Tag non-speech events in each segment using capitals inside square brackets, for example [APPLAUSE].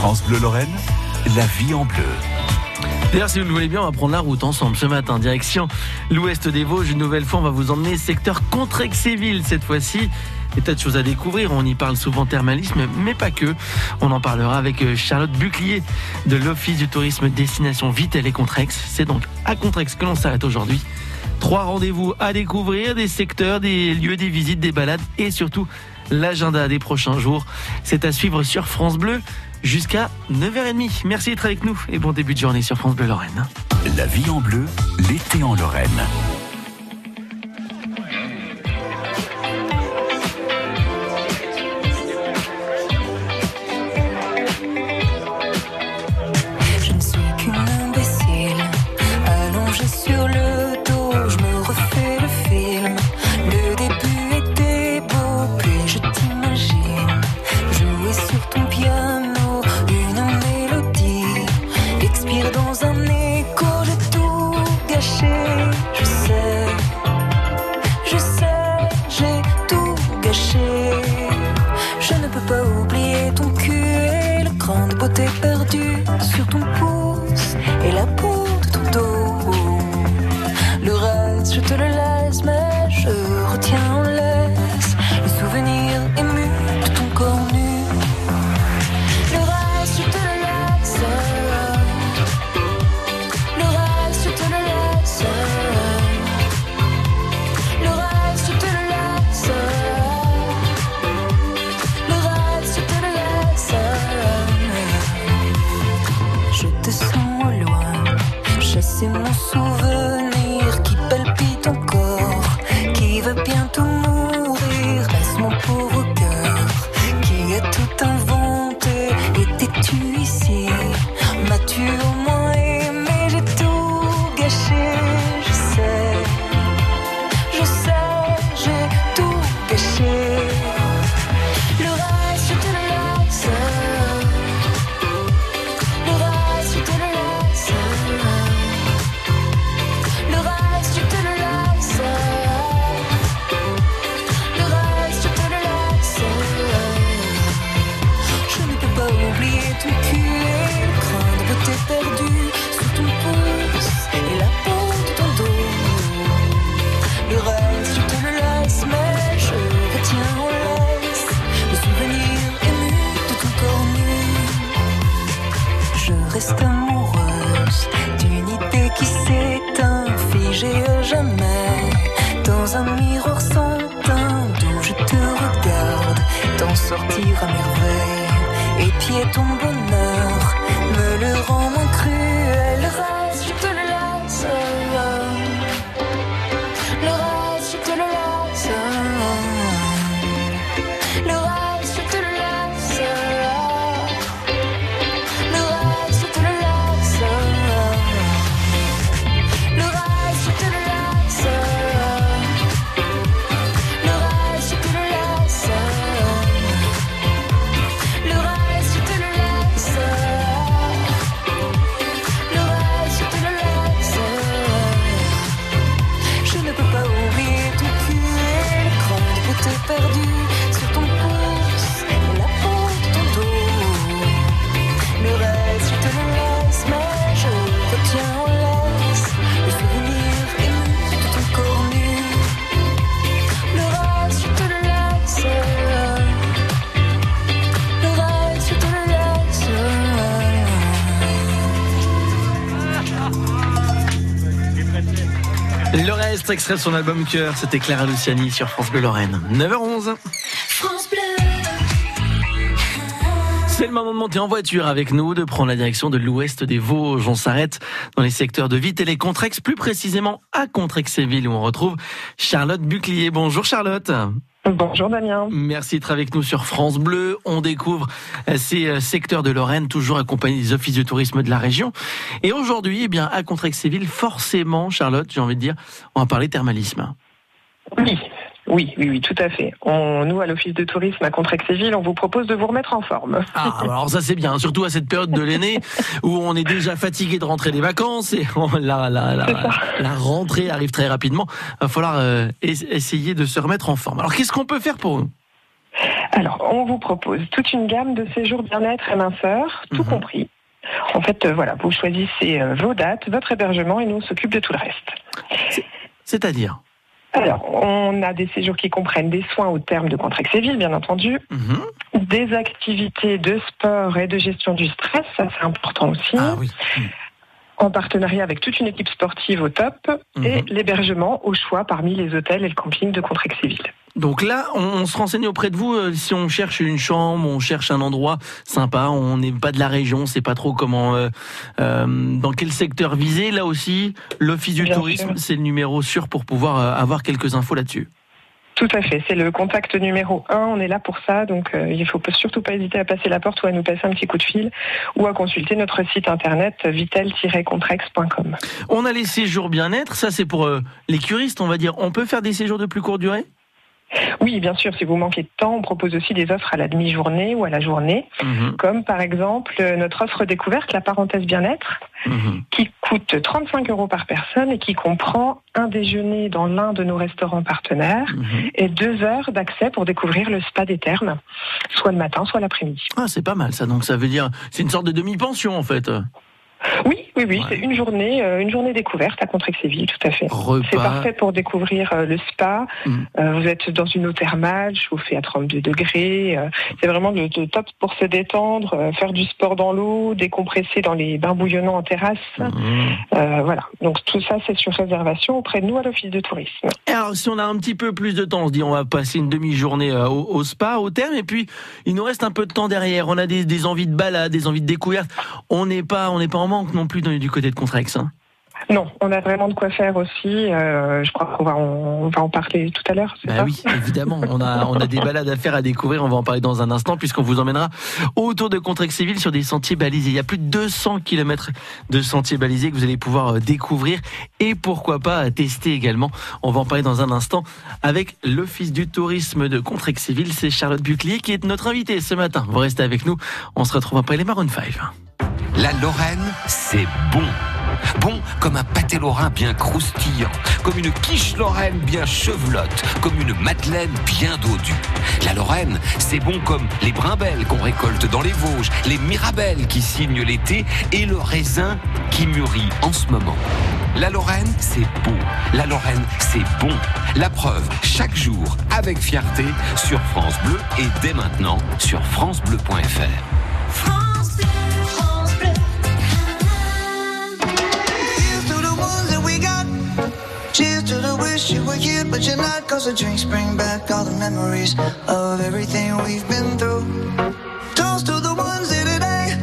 France Bleu Lorraine, la vie en bleu. D'ailleurs, si vous le voulez bien, on va prendre la route ensemble ce matin, direction l'ouest des Vosges. Une nouvelle fois, on va vous emmener secteur Contrexéville cette fois-ci. Des tas de choses à découvrir. On y parle souvent thermalisme, mais pas que. On en parlera avec euh, Charlotte Buclier de l'Office du tourisme destination Vitel et Contrex. C'est donc à Contrex que l'on s'arrête aujourd'hui. Trois rendez-vous à découvrir, des secteurs, des lieux, des visites, des balades et surtout l'agenda des prochains jours. C'est à suivre sur France Bleu jusqu'à 9h30. Merci d'être avec nous et bon début de journée sur France Bleu Lorraine. La vie en bleu, l'été en Lorraine. Souvenir qui palpite encore, qui va bientôt mourir. Laisse mon pauvre amoureuse d'une idée qui s'éteint, figée à jamais dans un miroir sans teint d'où je te regarde, t'en sortir à merveille. Et pied ton bonheur me le rend moins cruel. Extrait de son album Cœur, c'était Clara Luciani sur France Bleu Lorraine. 9h11. France Bleu. C'est le moment de monter en voiture avec nous, de prendre la direction de l'ouest des Vosges. On s'arrête dans les secteurs de Vitel et Contrex, plus précisément à Contrexéville où on retrouve Charlotte Buclier. Bonjour Charlotte. Bonjour Damien. Merci d'être avec nous sur France Bleu. On découvre euh, ces euh, secteurs de Lorraine, toujours accompagnés des offices de tourisme de la région. Et aujourd'hui, eh bien, à Contrexéville, forcément, Charlotte, j'ai envie de dire, on va parler thermalisme. Oui, oui, oui, oui, tout à fait. On, nous, à l'Office de tourisme à Contrexéville, on vous propose de vous remettre en forme. Ah, alors ça c'est bien, surtout à cette période de l'année [LAUGHS] où on est déjà fatigué de rentrer des vacances et on- la, la, la, C'est ça. la rentrée arrive très rapidement. Il va falloir euh, es- essayer de se remettre en forme. Alors qu'est-ce qu'on peut faire pour eux? Alors, on vous propose toute une gamme de séjours bien-être et minceur, tout Mhm. compris. En fait, euh, voilà, vous choisissez euh, vos dates, votre hébergement et nous on s'occupe de tout le reste. C'est-à-dire? Alors, on a des séjours qui comprennent des soins au terme de Contrexéville, bien entendu, Mhm. des activités de sport et de gestion du stress, ça c'est important aussi, Ah oui. en partenariat avec toute une équipe sportive au top, et Mhm. l'hébergement au choix parmi les hôtels et le camping de Contrexéville. Donc là, on, on se renseigne auprès de vous euh, si on cherche une chambre, on cherche un endroit sympa, on n'est pas de la région, on sait pas trop comment, euh, euh, dans quel secteur viser. Là aussi, l'Office du Bien tourisme, c'est le numéro sûr pour pouvoir avoir quelques infos là-dessus. Tout à fait, c'est le contact numéro un, on est là pour ça, donc euh, il faut surtout pas hésiter à passer la porte ou à nous passer un petit coup de fil ou à consulter notre site internet vitel-contrex.com. On a les séjours bien-être, ça c'est pour euh, les curistes, on va dire. On peut faire des séjours de plus courte durée? Oui, bien sûr, si vous manquez de temps, on propose aussi des offres à la demi-journée ou à la journée, Mhm, comme par exemple euh, notre offre découverte, la parenthèse bien-être, mhm. qui coûte 35 euros par personne et qui comprend un déjeuner dans l'un de nos restaurants partenaires Mhm. et deux heures d'accès pour découvrir le spa des thermes, soit le matin, soit l'après-midi. Ah, c'est pas mal ça. Donc ça veut dire, c'est une sorte de demi-pension en fait. Oui, oui, oui, Ouais. c'est une journée, euh, une journée découverte à Contrexéville, tout à fait. C'est parfait pour découvrir euh, le spa. Mm. Euh, vous êtes dans une eau thermale, chauffée à 32 degrés. c'est vraiment le, le top pour se détendre, faire du sport dans l'eau, décompresser dans les bains bouillonnants en terrasse. Euh, voilà. Donc tout ça, c'est sur réservation auprès de nous à l'office de tourisme. Alors, si on a un petit peu plus de temps, on se dit on va passer une demi-journée au, au spa, au terme, et puis il nous reste un peu de temps derrière. On a des, des envies de balade, des envies de découverte. On n'est pas, on n'est pas en manque non plus du côté de Contrex. hein. Non, on a vraiment de quoi faire aussi. euh, je crois qu'on va, en- on va en parler tout à l'heure. Bah ça oui, évidemment. On a, on a des balades à faire, à découvrir. On va en parler dans un instant, puisqu'on vous emmènera autour de Contrexéville sur des sentiers balisés. Il y a plus de 200 km de sentiers balisés que vous allez pouvoir euh, découvrir et pourquoi pas tester également. On va en parler dans un instant avec l'Office du tourisme de Contrexéville. C'est Charlotte Buclier qui est notre invitée ce matin. Vous restez avec nous. On se retrouve après les Maroon 5. La Lorraine, c'est bon. Bon comme un pâté lorrain bien croustillant, comme une quiche lorraine bien chevelotte, comme une madeleine bien dodue. La Lorraine, c'est bon comme les brimbelles qu'on récolte dans les Vosges, les mirabelles qui signent l'été et le raisin qui mûrit en ce moment. La Lorraine, c'est beau. La Lorraine, c'est bon. La preuve, chaque jour, avec fierté, sur France Bleu et dès maintenant sur francebleu.fr. Cheers to the wish you were here, but you're not. Cause the drinks bring back all the memories of everything we've been through. Toast to the ones here today.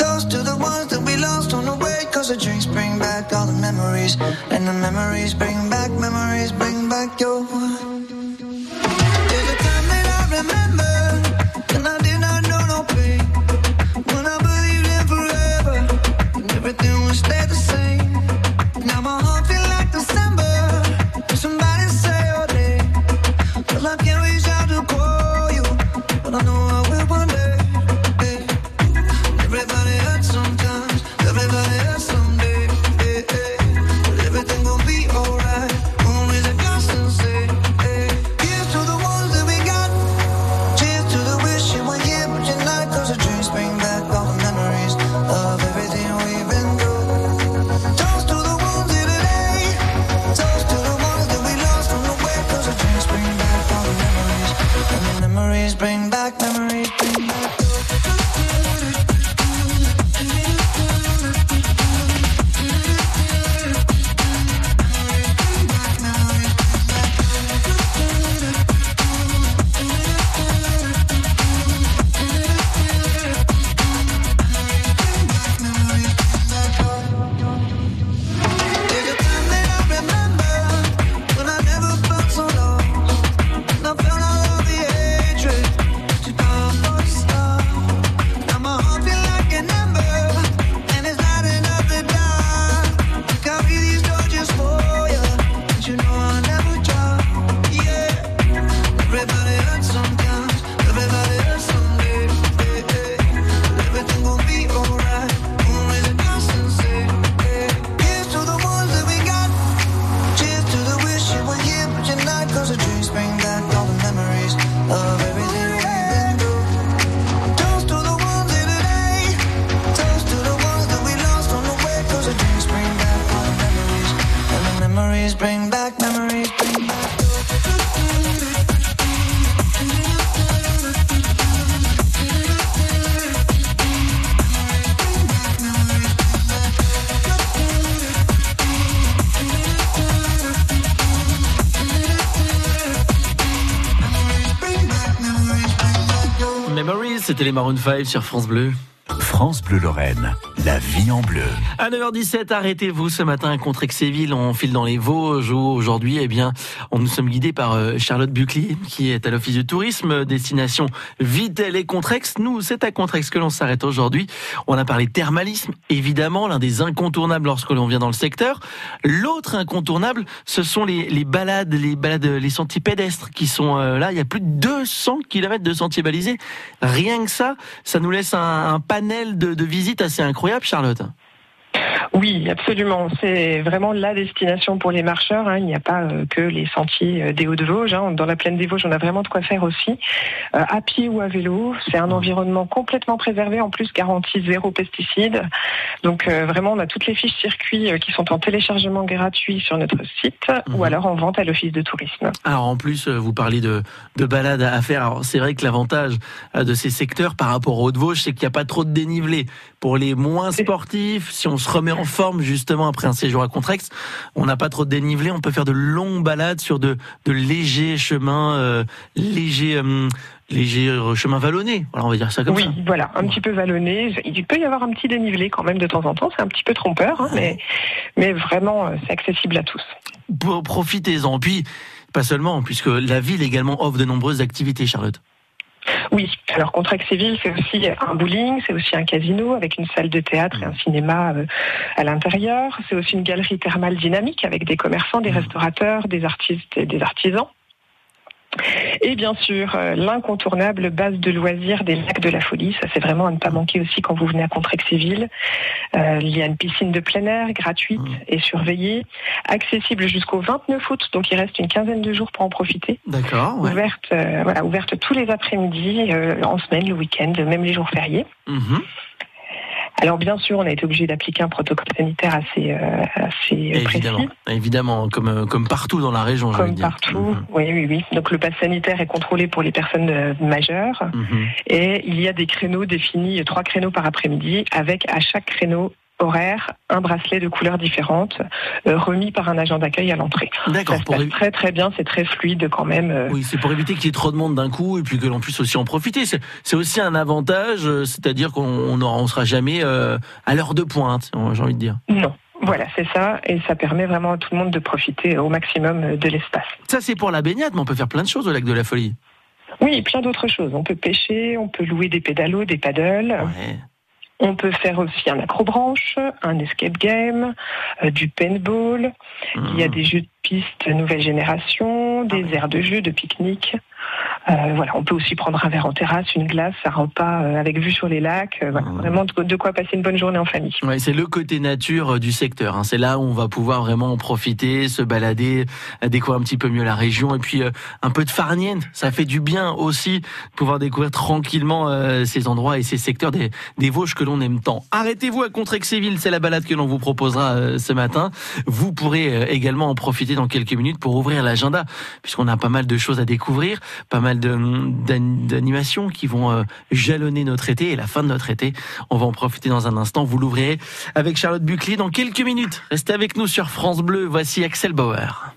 Toast to the ones that we lost on the way. Cause the drinks bring back all the memories. And the memories bring back, memories bring back your. memories, bring back memories, bring back. Memories, c'était les Maroon 5 sur France Bleu. France Bleu Lorraine la vie en bleu. À 9h17, arrêtez-vous ce matin contre Exéville. On file dans les Vosges aujourd'hui, eh bien, on nous sommes guidés par euh, Charlotte Buclier, qui est à l'Office du tourisme, destination Vitel et Contrex. Nous, c'est à Contrex que l'on s'arrête aujourd'hui. On a parlé thermalisme, évidemment, l'un des incontournables lorsque l'on vient dans le secteur. L'autre incontournable, ce sont les, balades, les sentiers pédestres qui sont euh, là. Il y a plus de 200 km de sentiers balisés. Rien que ça, ça nous laisse un, un panel de, de visites assez incroyable, Charlotte. Oui, absolument. C'est vraiment la destination pour les marcheurs. hein. Il n'y a pas euh, que les sentiers euh, des Hauts-de-Vosges. hein. Dans la plaine des Vosges, on a vraiment de quoi faire aussi. Euh, à pied ou à vélo, c'est un environnement complètement préservé, en plus garantie zéro pesticides. Donc euh, vraiment, on a toutes les fiches circuits qui sont en téléchargement gratuit sur notre site Mhm. ou alors en vente à l'office de tourisme. Alors en plus, vous parlez de, de balades à faire. Alors c'est vrai que l'avantage de ces secteurs par rapport aux Hauts-de-Vosges, c'est qu'il n'y a pas trop de dénivelé. Pour les moins sportifs, si on se remet en forme justement après un séjour à Contrex, on n'a pas trop de dénivelé. On peut faire de longues balades sur de, de légers chemins, euh, légers, euh, légers euh, chemins vallonnés. Voilà, on va dire ça comme oui, ça. voilà, un petit peu vallonné. Il peut y avoir un petit dénivelé quand même de temps en temps. C'est un petit peu trompeur, hein, mais, mais vraiment, c'est accessible à tous. Profitez-en. Puis pas seulement, puisque la ville également offre de nombreuses activités, Charlotte. Oui, alors Contrex-Séville, c'est aussi un bowling, c'est aussi un casino avec une salle de théâtre et un cinéma euh, à l'intérieur. C'est aussi une galerie thermale dynamique avec des commerçants, des restaurateurs, des artistes et des artisans. Et bien sûr, euh, l'incontournable base de loisirs des lacs de la folie. Ça, c'est vraiment à ne pas manquer aussi quand vous venez à Contrex-Séville. Euh, il y a une piscine de plein air gratuite Mmh. et surveillée, accessible jusqu'au 29 août, donc il reste une quinzaine de jours pour en profiter. D'accord. Ouais. Ouverte, euh, voilà, ouverte tous les après-midi, euh, en semaine, le week-end, même les jours fériés. Mhm. Alors bien sûr, on a été obligé d'appliquer un protocole sanitaire assez, euh, assez euh, Évidemment, précis, évidemment, comme euh, comme partout dans la région, je veux comme dire. partout. Mhm. Oui, oui, oui. Donc le pass sanitaire est contrôlé pour les personnes euh, majeures Mhm. et il y a des créneaux définis, euh, trois créneaux par après-midi, avec à chaque créneau horaire un bracelet de couleurs différentes euh, remis par un agent d'accueil à l'entrée. D'accord. Ça se Pour passe très très bien, c'est très fluide quand même. euh, Oui, c'est pour éviter qu'il y ait trop de monde d'un coup et puis que l'on puisse aussi en profiter. C'est aussi un avantage, euh, c'est-à-dire qu'on on sera jamais euh, à l'heure de pointe, j'ai envie de dire. Non. Voilà, c'est ça, et ça permet vraiment à tout le monde de profiter au maximum de l'espace. Ça, c'est pour la baignade, mais on peut faire plein de choses au lac de la Folie. Oui, plein d'autres choses. On peut pêcher, on peut louer des pédalos, des paddles. Ouais. On peut faire aussi un acrobranche, un escape game, euh, du paintball. Il y a Mhm. des jeux de piste nouvelle génération, des Ah ouais. aires de jeu, de pique-nique. Euh, voilà, on peut aussi prendre un verre en terrasse, une glace, un repas euh, avec vue sur les lacs. Euh, voilà, Mhm. vraiment de, quoi passer une bonne journée en famille. Ouais, c'est le côté nature euh, du secteur. hein. C'est là où on va pouvoir vraiment en profiter, se balader, découvrir un petit peu mieux la région et puis euh, un peu de farniente. Ça fait du bien aussi de pouvoir découvrir tranquillement euh, ces endroits et ces secteurs des, des Vosges que l'on aime tant. Arrêtez-vous à Contrexéville, c'est la balade que l'on vous proposera euh, ce matin. Vous pourrez également en profiter dans quelques minutes pour ouvrir l'agenda, puisqu'on a pas mal de choses à découvrir, pas mal d'animations qui vont euh, jalonner notre été et la fin de notre été. On va en profiter dans un instant. Vous l'ouvrirez avec Charlotte Buclier dans quelques minutes. Restez avec nous sur France Bleu. Voici Axel Bauer.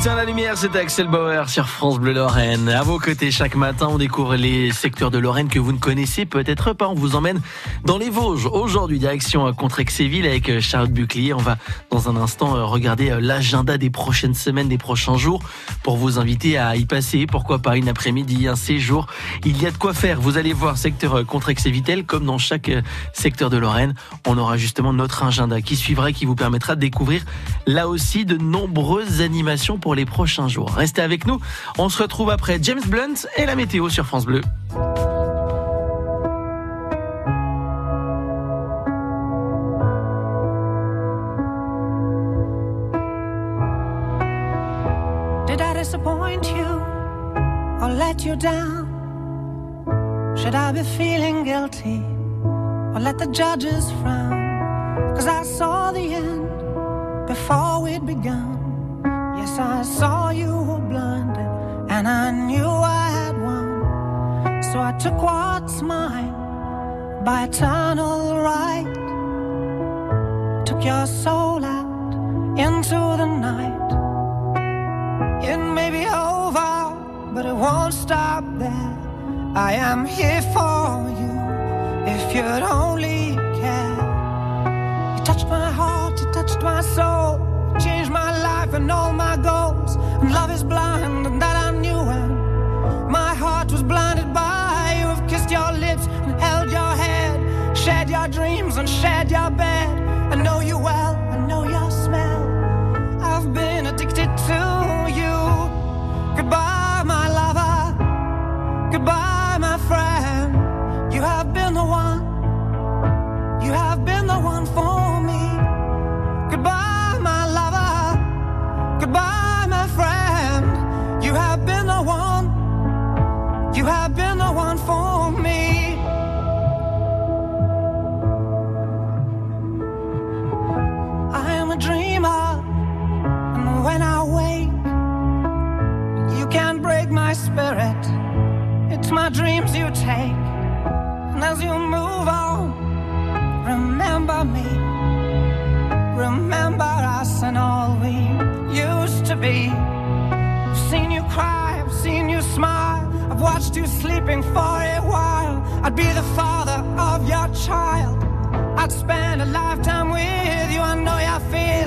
Éteins la lumière, c'est Axel Bauer sur France Bleu Lorraine. À vos côtés, chaque matin, on découvre les secteurs de Lorraine que vous ne connaissez peut-être pas. On vous emmène dans les Vosges. Aujourd'hui, direction Contrexéville avec Charlotte Buclier. On va dans un instant euh, regarder euh, l'agenda des prochaines semaines, des prochains jours pour vous inviter à y passer. Pourquoi pas une après-midi, un séjour. Il y a de quoi faire. Vous allez voir secteur euh, Contrexévitel comme dans chaque secteur de Lorraine. On aura justement notre agenda qui suivra et qui vous permettra de découvrir là aussi de nombreuses animations pour les prochains jours. Restez avec nous. On se retrouve après James Blunt et la météo sur France Bleu. Did I disappoint you or let you down? Should I be feeling guilty or let the judges frown? Cause I saw the end before we'd begun. Yes, I saw you were blinded and I knew I had won. So I took what's mine by eternal right. Took your soul out into the night. It may be over, but it won't stop there. I am here for you if you'd only care. You touched my heart, you touched my soul, you changed my life and all my goals. And love is blind, and that I knew when my heart was blinded by you. Have kissed your lips and held your head, shared your dreams and shared your bed.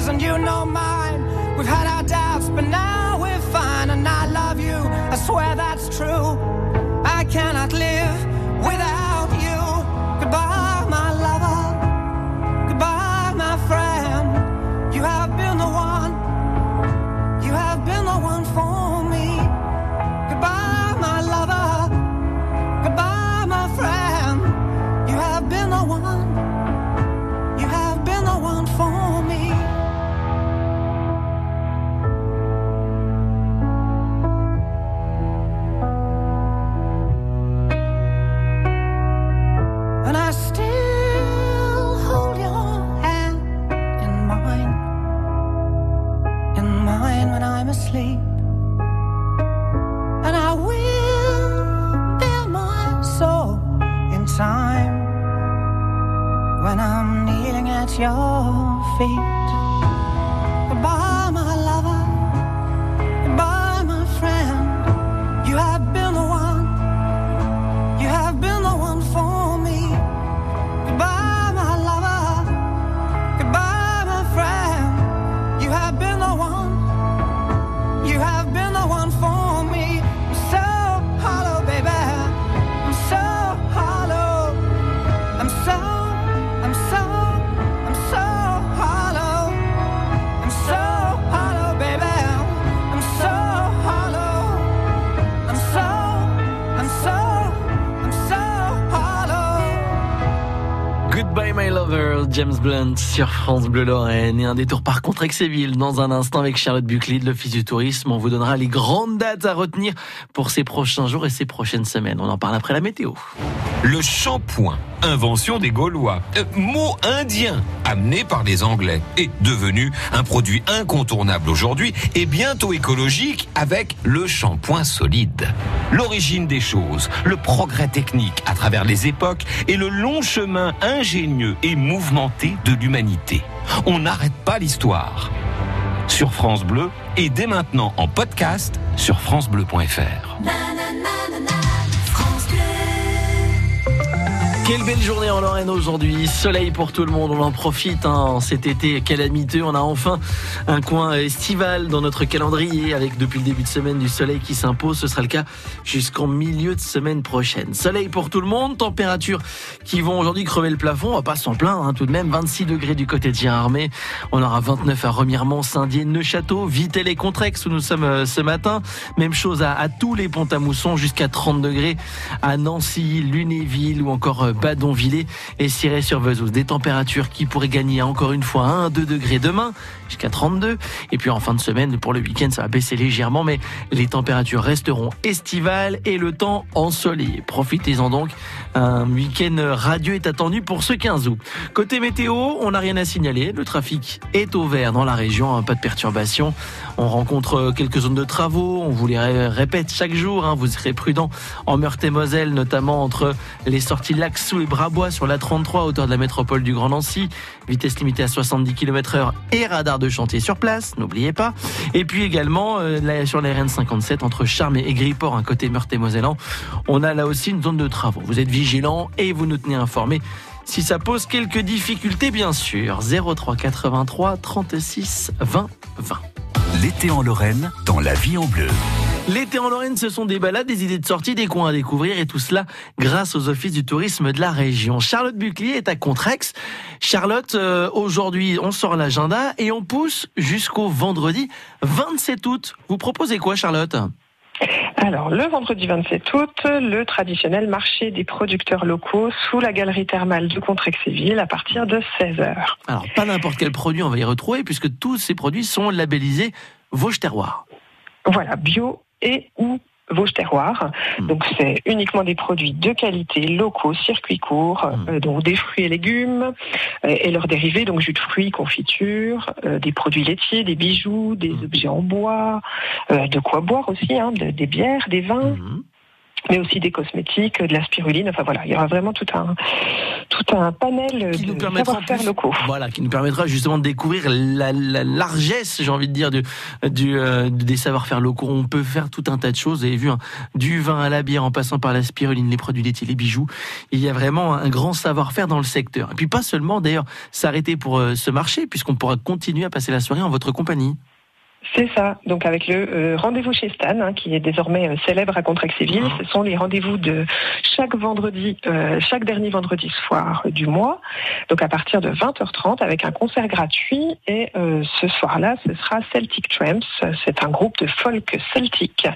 Your fears and you know mine. We've had our doubts, but now we're fine. And I love you, I swear that's true. I cannot live time when I'm kneeling at your feet. Goodbye, my another James Blunt sur France Bleu Lorraine et un détour par Contrexéville dans un instant avec Charlotte Buckley de l'Office du Tourisme. On vous donnera les grandes dates à retenir pour ces prochains jours et ces prochaines semaines. On en parle après la météo. Le shampoing, invention des Gaulois, euh, mot indien amené par les Anglais, est devenu un produit incontournable aujourd'hui et bientôt écologique avec le shampoing solide. L'origine des choses, le progrès technique à travers les époques et le long chemin ingénieux et de l'humanité. On n'arrête pas l'histoire. sur France Bleu et dès maintenant en podcast sur francebleu.fr. Quelle belle journée en Lorraine aujourd'hui. Soleil pour tout le monde. On en profite hein, cet été calamiteux. On a enfin un coin estival dans notre calendrier avec depuis le début de semaine du soleil qui s'impose. Ce sera le cas jusqu'en milieu de semaine prochaine. Soleil pour tout le monde. Températures qui vont aujourd'hui crever le plafond. On va pas s'en plaindre hein, tout de même. 26 degrés du côté de Gérardmer. On aura 29 à Remiremont, Saint-Dié, Neuchâteau, Vitel et Contrex où nous sommes euh, ce matin. Même chose à, à tous les ponts à mousson jusqu'à 30 degrés à Nancy, Lunéville ou encore euh, Badonvillers et Ciré-sur-Vesoul. Des températures qui pourraient gagner encore une fois 1 2 degrés demain jusqu'à 32. Et puis en fin de semaine, pour le week-end, ça va baisser légèrement, mais les températures resteront estivales et le temps ensoleillé. Profitez-en donc. Un week-end radieux est attendu pour ce 15 août. Côté météo, on n'a rien à signaler. Le trafic est au vert dans la région, hein, pas de perturbation. On rencontre quelques zones de travaux. On vous les ré- répète chaque jour. hein. Vous serez prudent en Meurthe-et-Moselle, notamment entre les sorties Laxou et Brabois sur la 33 à hauteur de la métropole du Grand Nancy. Vitesse limitée à 70 km heure et radar de chantier sur place, n'oubliez pas. Et puis également euh, sur la RN57 entre Charmes et Griport, un côté Meurthe-et-Mosellan, on a là aussi une zone de travaux. Vous êtes vigilants et vous nous tenez informés si ça pose quelques difficultés, bien sûr. 03 83 36 20 20. L'été en Lorraine, dans la vie en bleu. L'été en Lorraine, ce sont des balades, des idées de sortie, des coins à découvrir et tout cela grâce aux offices du tourisme de la région. Charlotte Buclier est à Contrex. Charlotte, euh, aujourd'hui, on sort l'agenda et on pousse jusqu'au vendredi 27 août. Vous proposez quoi, Charlotte? Alors, le vendredi 27 août, le traditionnel marché des producteurs locaux sous la galerie thermale de Contrexéville à partir de 16h. Alors, pas n'importe quel produit on va y retrouver puisque tous ces produits sont labellisés Vosges Terroir. Voilà, bio et ou Vosges Terroir. Mm. Donc c'est uniquement des produits de qualité, locaux, circuits courts, Mm. euh, donc des fruits et légumes euh, et leurs dérivés, donc jus de fruits, confiture, euh, des produits laitiers, des bijoux, des Mm. objets en bois, euh, de quoi boire aussi, hein, de- des bières, des vins. Mais aussi des cosmétiques, de la spiruline. Enfin voilà, il y aura vraiment tout un tout un panel Qui de savoir-faire locaux. Voilà, qui nous permettra justement de découvrir la, la largesse, j'ai envie de dire, du, du, euh, des savoir-faire locaux. On peut faire tout un tas de choses. Vous avez vu, hein, du vin à la bière, en passant par la spiruline, les produits laitiers, les bijoux. Il y a vraiment un grand savoir-faire dans le secteur. Et puis pas seulement, d'ailleurs, s'arrêter pour euh, ce marché, puisqu'on pourra continuer à passer la soirée en votre compagnie. C'est ça. Donc avec le euh, rendez-vous chez Stan, hein, qui est désormais euh, célèbre à Contrexéville, ce sont les rendez-vous de chaque vendredi, euh, chaque dernier vendredi soir du mois. Donc à partir de 20h30 avec un concert gratuit. Et ce soir-là, ce sera Celtic Tramps. C'est un groupe de folk celtique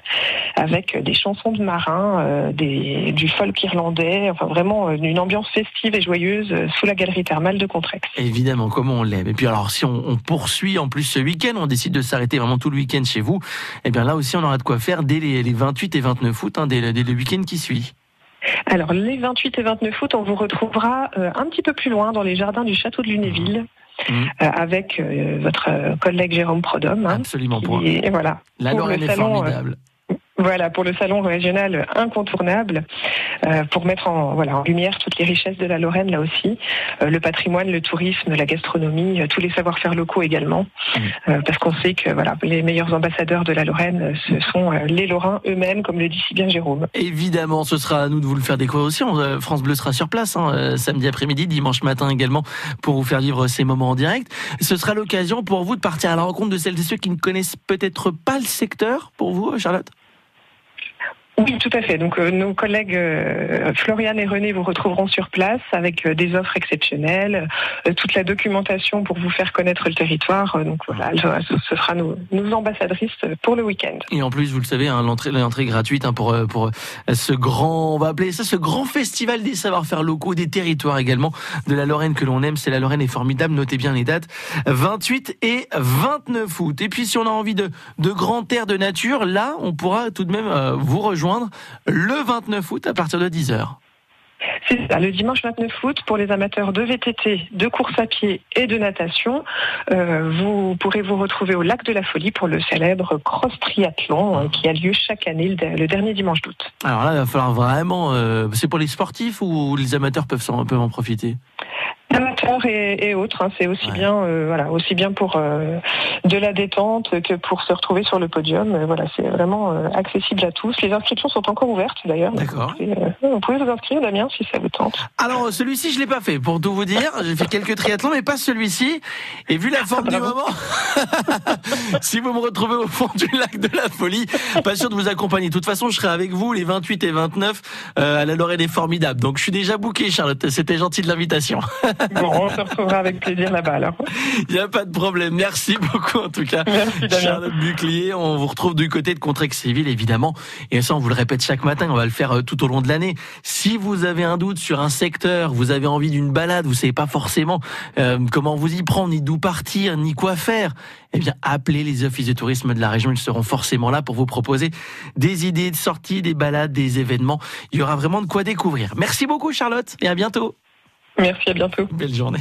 avec des chansons de marins, des, du folk irlandais. Enfin vraiment une ambiance festive et joyeuse sous la galerie thermale de Contrex. Évidemment, comment on l'aime. Et puis alors, si on, on poursuit en plus ce week-end, on décide de s'arrêter vraiment tout le week-end chez vous, eh bien là aussi, on aura de quoi faire dès les, les 28 et 29 août, hein, dès, le- dès le week-end qui suit. Alors, les 28 et 29 août, on vous retrouvera euh, un petit peu plus loin dans les jardins du château de Lunéville. Mhm. euh, avec euh, votre collègue Jérôme Prodhomme. hein, Absolument pour est- voilà, La pour Lorraine est formidable. Voilà, pour le salon régional incontournable, euh, pour mettre en, voilà, en lumière toutes les richesses de la Lorraine là aussi, euh, le patrimoine, le tourisme, la gastronomie, euh, tous les savoir-faire locaux également, Mhm. euh, parce qu'on sait que voilà, les meilleurs ambassadeurs de la Lorraine, euh, ce sont les Lorrains eux-mêmes, comme le dit si bien Jérôme. Évidemment, ce sera à nous de vous le faire découvrir aussi. France Bleu sera sur place hein, euh, samedi après-midi, dimanche matin également, pour vous faire vivre ces moments en direct. Ce sera l'occasion pour vous de partir à la rencontre de celles et ceux qui ne connaissent peut-être pas le secteur. Pour vous, Charlotte? Oui, tout à fait. Donc euh, nos collègues euh, Floriane et René vous retrouveront sur place avec euh, des offres exceptionnelles, euh, toute la documentation pour vous faire connaître le territoire. Euh, donc voilà, ce sera nos, nos ambassadrices pour le week-end. Et en plus, vous le savez, hein, l'entrée, l'entrée gratuite hein, pour pour ce grand, on va appeler ça ce grand festival des savoir-faire locaux, des territoires également de la Lorraine que l'on aime. C'est la Lorraine est formidable. Notez bien les dates 28 et 29 août. Et puis, si on a envie de de grands airs de nature, là, on pourra tout de même vous rejoindre le 29 août à partir de 10 h C'est ça, le dimanche 29 août, pour les amateurs de VTT, de course à pied et de natation, euh, vous pourrez vous retrouver au lac de la Folie pour le célèbre cross triathlon euh, qui a lieu chaque année le, le dernier dimanche d'août. Alors là, il va falloir vraiment. euh, c'est pour les sportifs ou les amateurs peuvent, s'en- peuvent en profiter? Amateurs et, et autres, hein, c'est aussi Ouais. bien, euh, voilà, aussi bien pour euh, de la détente que pour se retrouver sur le podium. Euh, Voilà, c'est vraiment accessible à tous. Les inscriptions sont encore ouvertes d'ailleurs. D'accord. Vous, pouvez, vous pouvez vous inscrire, Damien, si ça vous tente. Alors celui-ci je l'ai pas fait pour tout vous dire. J'ai fait quelques triathlons mais pas celui-ci. Et vu la forme du moment, [LAUGHS] si vous me retrouvez au fond du lac de la folie, pas sûr de vous accompagner. De toute façon, je serai avec vous les 28 et 29 euh, à la Lorraine est formidable. Donc je suis déjà booké, Charlotte. C'était gentil de l'invitation. Bon, on se retrouvera avec plaisir là-bas alors. Il n'y a pas de problème. Merci beaucoup en tout cas. Merci Damien. Charlotte Buclier, on vous retrouve du côté de Contrexéville évidemment. Et ça, on vous le répète chaque matin, on va le faire euh, tout au long de l'année. Si vous avez un doute sur un secteur, vous avez envie d'une balade, vous savez pas forcément euh, comment vous y prendre, ni d'où partir, ni quoi faire, eh bien, appelez les offices de tourisme de la région. Ils seront forcément là pour vous proposer des idées de sorties, des balades, des événements. Il y aura vraiment de quoi découvrir. Merci beaucoup, Charlotte, et à bientôt. Merci, à bientôt. Belle journée.